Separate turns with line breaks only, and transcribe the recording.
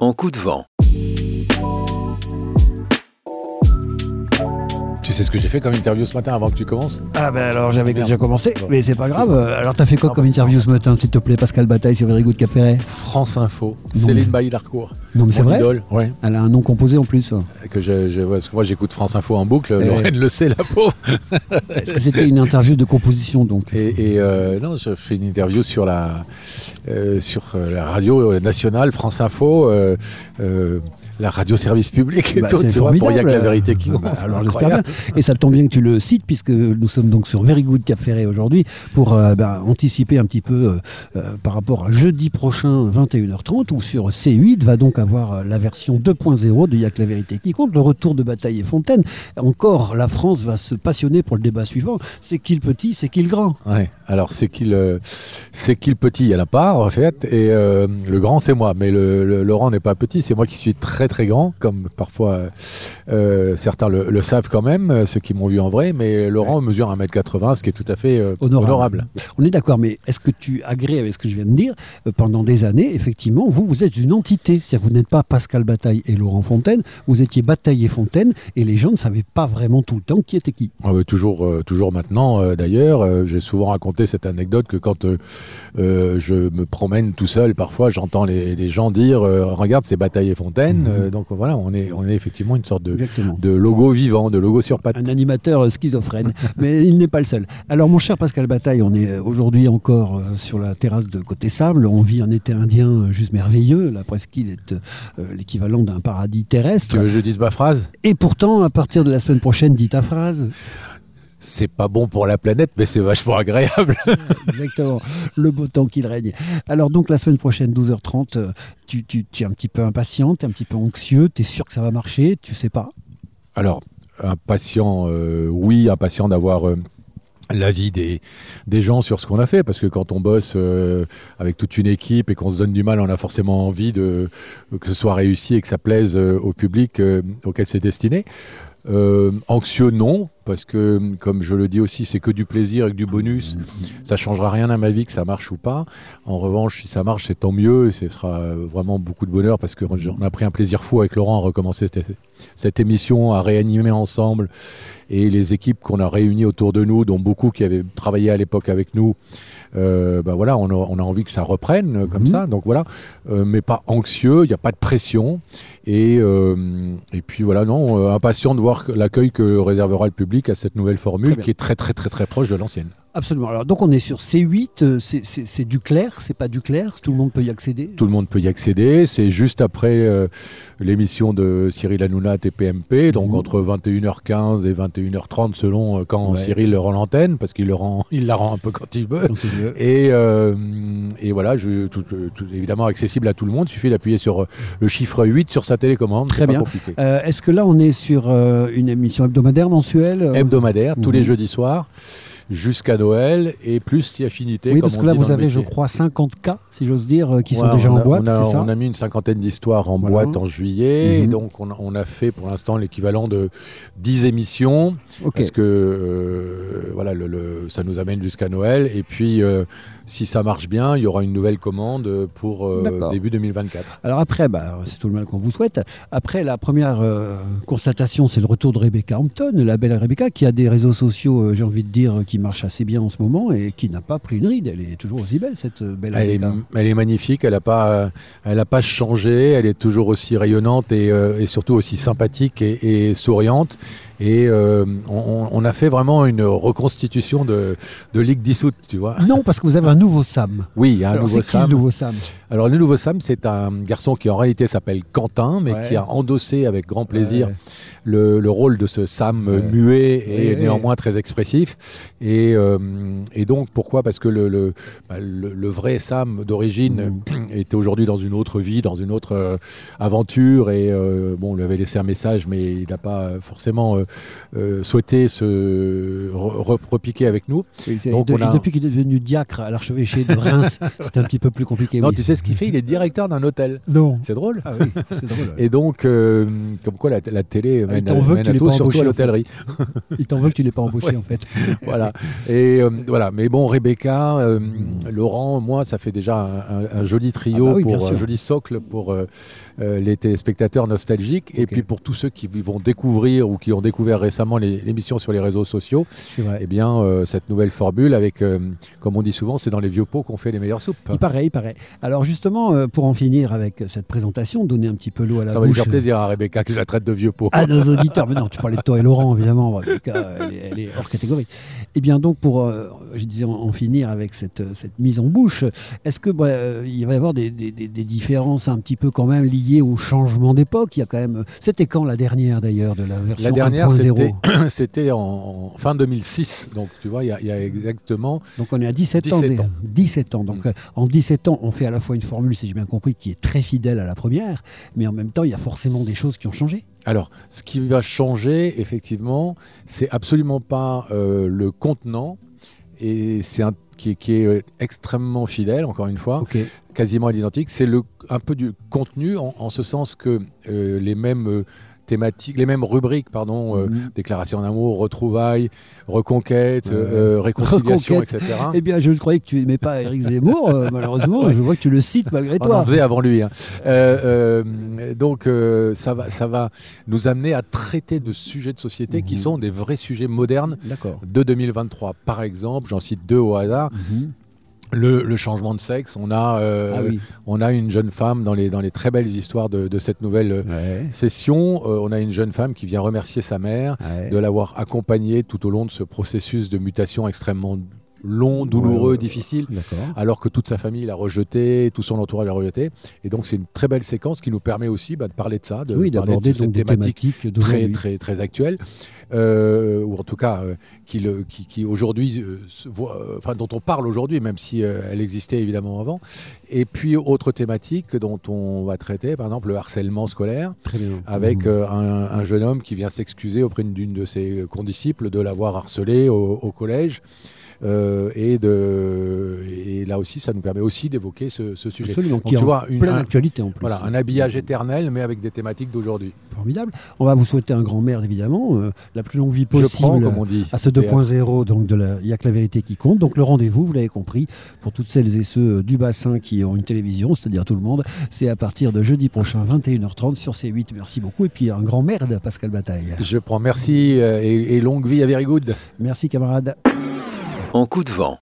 En coup de vent.
Tu sais ce que j'ai fait comme interview ce matin avant que tu commences?
Ah ben alors j'avais
Merde.
déjà commencé,
Bon.
mais c'est pas grave. Alors t'as fait quoi
Non,
comme interview ce matin, s'il te plaît, Pascal Bataille sur Very Good Cap Ferret
France Info, Céline Bailly-Larcourt.
Non mais c'est vrai
idole, ouais.
Elle a un nom composé en plus.
Que je, je- ouais, parce que moi j'écoute France Info en boucle,
Eh
Lorraine le sait, la pauvre.
Est-ce que c'était une interview de composition donc?
Et, et, euh, non, je fais une interview sur la, euh, sur euh, la radio nationale, France Info, euh, la radio service public et
Bah,
tout,
c'est
tu vois, pour y a que la vérité qui
Ah bah, alors bien. Et ça tombe bien que tu le cites puisque nous sommes donc sur Very Good Cap Ferret aujourd'hui pour euh, bah, anticiper un petit peu euh, par rapport à jeudi prochain 21h30 où sur C8 va donc avoir euh, la version 2.0 de Y'a que la vérité qui compte, le retour de Bataille et Fontaine. Encore, la France va se passionner pour le débat suivant. C'est qui le petit, c'est qui le grand?
Ouais. Alors c'est qui le c'est qui le petit? Il y en a pas en fait et euh, le grand c'est moi. Mais le, le- Laurent n'est pas petit, c'est moi qui suis très très grand, comme parfois euh, certains le, le savent quand même, ceux qui m'ont vu en vrai. Mais Laurent mesure 1m80, ce qui est tout à fait euh,
Honorable.
honorable.
On est d'accord, mais est-ce que tu agrées avec ce que je viens de dire? Pendant des années, effectivement, vous, vous êtes une entité. C'est-à-dire vous n'êtes pas Pascal Bataille et Laurent Fontaine, vous étiez Bataille et Fontaine, et les gens ne savaient pas vraiment tout le temps qui était qui.
Ah bah, toujours, euh, toujours maintenant euh, d'ailleurs. Euh, J'ai souvent raconté cette anecdote que quand je me promène tout seul, parfois j'entends les, les gens dire Regarde, c'est Bataille et Fontaine. Euh, donc voilà, on est, on est effectivement une sorte de,
Exactement.
de logo vivant, de logo sur pattes.
Un animateur schizophrène, mais il n'est pas le seul. Alors, mon cher Pascal Bataille, on est aujourd'hui encore sur la terrasse de Côté Sable. On vit un été indien juste merveilleux. La presqu'île est l'équivalent d'un paradis terrestre.
Tu veux que je dise ma phrase?
Et pourtant, à partir de la semaine prochaine, dis ta phrase.
C'est pas bon pour la planète, mais c'est vachement agréable.
Exactement, le beau temps qu'il règne. Alors donc la semaine prochaine, 12h30, euh, tu, tu- tu es un petit peu impatient, tu es un petit peu anxieux, tu es sûr que ça va marcher, tu sais pas?
Alors, impatient, euh, oui, impatient d'avoir euh, l'avis des, des gens sur ce qu'on a fait, parce que quand on bosse euh, avec toute une équipe et qu'on se donne du mal, on a forcément envie de, que ce soit réussi et que ça plaise euh, au public euh, auquel c'est destiné. Euh, anxieux, non, parce que, comme je le dis aussi, c'est que du plaisir et que du bonus. Ça changera rien à ma vie que ça marche ou pas. En revanche, si ça marche, c'est tant mieux. Et ce sera vraiment beaucoup de bonheur parce qu'on a pris un plaisir fou avec Laurent à recommencer cette, émission, à réanimer ensemble. Et les équipes qu'on a réunies autour de nous, dont beaucoup qui avaient travaillé à l'époque avec nous, euh, ben voilà, on a, on a envie que ça reprenne comme
Mhm.
ça. Donc voilà, Euh, mais pas anxieux, il n'y a pas de pression. Et, euh, et puis voilà, non, impatient de voir l'accueil que réservera le public à cette nouvelle formule qui est très très très très proche de l'ancienne.
Absolument. Alors donc on est sur C8, euh, c'est- du clair, c'est pas du clair, tout le monde peut y accéder.
Tout le monde peut y accéder. C'est juste après euh, l'émission de Cyril Hanouna TPMP, donc
Mhm.
entre 21h15 et 21h30 selon euh, quand
Ouais.
Cyril le rend l'antenne, parce qu'il le rend, il la rend un peu quand il veut. Et, euh, et voilà, je, tout, tout- évidemment accessible à tout le monde. Il suffit d'appuyer sur le chiffre 8 sur sa télécommande.
Très bien. Euh, Est-ce que là on est sur une émission hebdomadaire, mensuelle
Hebdomadaire, tous
Mhm.
les jeudis soirs, jusqu'à Noël, et plus si affinité.
Oui,
comme
parce que là vous avez, je crois, 50 cas, si j'ose dire, euh, qui sont déjà en boîte,
on a,
c'est ça
on a mis une cinquantaine d'histoires en
Voilà.
boîte en juillet.
Mhm.
et donc, on a, on a fait pour l'instant l'équivalent de 10 émissions. Parce que euh, voilà, le, le- ça nous amène jusqu'à Noël. Et puis, euh, si ça marche bien, il y aura une nouvelle commande pour euh, début 2024.
Alors après, bah, c'est tout le mal qu'on vous souhaite. Après, la première constatation, c'est le retour de Rebecca Hampton, la belle Rebecca, qui a des réseaux sociaux, j'ai envie de dire, qui marchent assez bien en ce moment et qui n'a pas pris une ride. Elle est toujours aussi belle, cette euh, belle
Elle est, elle est magnifique, elle n'a pas, elle a pas changé, elle est toujours aussi rayonnante et, euh, et surtout aussi sympathique et, et souriante. Et euh, on, on a fait vraiment une reconstitution de, de Ligue dissoute, tu vois.
Non, parce que vous avez un nouveau Sam.
Oui, un
Alors,
nouveau
c'est qui le
Sam.
nouveau Sam?
Alors le nouveau Sam, c'est un garçon qui en réalité s'appelle Quentin, mais
Ouais.
qui a endossé avec grand plaisir
Ouais.
le, le rôle de ce Sam euh,
Ouais.
muet et néanmoins très expressif. Et, euh, et donc pourquoi? Parce que le, le, bah, le- le vrai Sam d'origine était aujourd'hui dans une autre vie, dans une autre euh, aventure. Et euh, bon, on lui avait laissé un message, mais il n'a pas forcément euh, souhaité se re- re- repiquer avec nous. Donc,
de-
a-
depuis qu'il est devenu diacre à l'archevêché de Reims, c'est un petit peu plus compliqué.
Non,
oui.
tu sais ce qu'il fait? Il est directeur d'un hôtel.
Non.
C'est drôle.
Ah oui, c'est drôle. ouais.
Et donc, euh, comme quoi la, la télé
Ah,
mène,
veut que
mène
tu
à
l'aies
tout,
pas
surtout
en fait.
l'hôtellerie.
Il t'en veut que tu l'aies pas embauché en fait.
voilà. Et euh, voilà. Mais bon, Rebecca, euh, Laurent, moi, ça fait déjà un, un- un joli trio,
Ah bah oui,
pour, un joli socle pour les téléspectateurs nostalgiques. Et puis pour tous ceux qui vont découvrir ou qui ont découvert récemment les- l'émission sur les réseaux sociaux,
vrai.
eh bien, euh, cette nouvelle formule avec, euh, comme on dit souvent, c'est dans les vieux pots qu'on fait les meilleures soupes.
Il paraît, il paraît. Alors justement, euh, pour en finir avec cette présentation, donner un petit peu l'eau à la
Ça va lui
bouche
faire plaisir à Rebecca que je la traite de vieux pots.
à nos auditeurs. Mais non, tu parlais de toi et Laurent, évidemment. Rebecca, elle, est, elle est hors catégorie. Eh bien, donc, pour, je disais, en, en finir avec cette, cette mise en bouche, est-ce que bah, il va y avoir des, des- des- des différences un petit peu quand même liées au changement d'époque? Il y a quand même. C'était quand la dernière d'ailleurs de la version
La dernière,
1.0
c'était en, en fin 2006. Donc, tu vois, il y a- il y, a exactement.
Donc on est à 17,
17
ans.
ans.
17 ans. Donc
Mm.
euh, en 17 ans, on fait à la fois une formule, si j'ai bien compris, qui est très fidèle à la première, mais en même temps, il y a forcément des choses qui ont changé.
Alors, ce qui va changer, effectivement, c'est absolument pas euh, le contenant, et c'est un qui, est- qui est euh, extrêmement fidèle, encore une fois, quasiment à l'identique. C'est le un peu du contenu, en, en ce sens que euh, les mêmes thématiques, les mêmes rubriques, pardon, euh,
Mhm.
déclaration d'amour, retrouvailles, reconquête, euh, réconciliation,
Reconquête.
etc.
Eh bien, je croyais que tu n'aimais pas Éric Zemmour, euh, malheureusement. Je vois que tu le cites malgré
On
toi.
faisait avant lui. hein. Euh, donc, ça, va, ça va nous amener à traiter de sujets de société qui
Mhm.
sont des vrais sujets modernes de 2023. Par exemple, j'en cite deux au hasard. Le, le changement de sexe. On a, euh,
ah oui.
on a une jeune femme dans les, dans les très belles histoires de, de cette nouvelle euh,
Ouais.
session. euh, on a une jeune femme qui vient remercier sa mère
Ouais.
de l'avoir accompagnée tout au long de ce processus de mutation extrêmement long, douloureux,
Ouais,
difficile alors que toute sa famille l'a rejeté, tout son entourage l'a rejeté. Et donc c'est une très belle séquence qui nous permet aussi bah, de parler de ça, de
Oui,
parler de cette thématique très très très actuelle, euh, ou en tout cas euh, qui, le- qui, qui aujourd'hui euh, enfin dont on parle aujourd'hui, même si elle existait évidemment avant. Et puis autre thématique dont on va traiter, par exemple le harcèlement scolaire,
Très bien.
avec euh, un, un jeune homme qui vient s'excuser auprès d'une de ses condisciples de l'avoir harcelé au, au collège. Euh, et, de, et là aussi, ça nous permet aussi d'évoquer ce, ce sujet.
Absolument.
Donc,
qui est
tu vois, une-
plein
un-
d'actualité en plus.
Voilà, un habillage éternel, mais avec des thématiques d'aujourd'hui.
Formidable. On va vous souhaiter un grand merde, évidemment. euh, la plus longue vie possible.
prends, comme on dit.
à ce
Théâtre.
2.0, donc il n'y a que la vérité qui compte. Donc le rendez-vous, vous l'avez compris, pour toutes celles et ceux euh, du bassin qui ont une télévision, c'est-à-dire tout le monde, c'est à partir de jeudi prochain, 21h30 sur C8. Merci beaucoup. Et puis un grand merde, Pascal Bataille.
Je prends merci et, et longue vie à Very Good.
Merci camarades.
En coup de vent.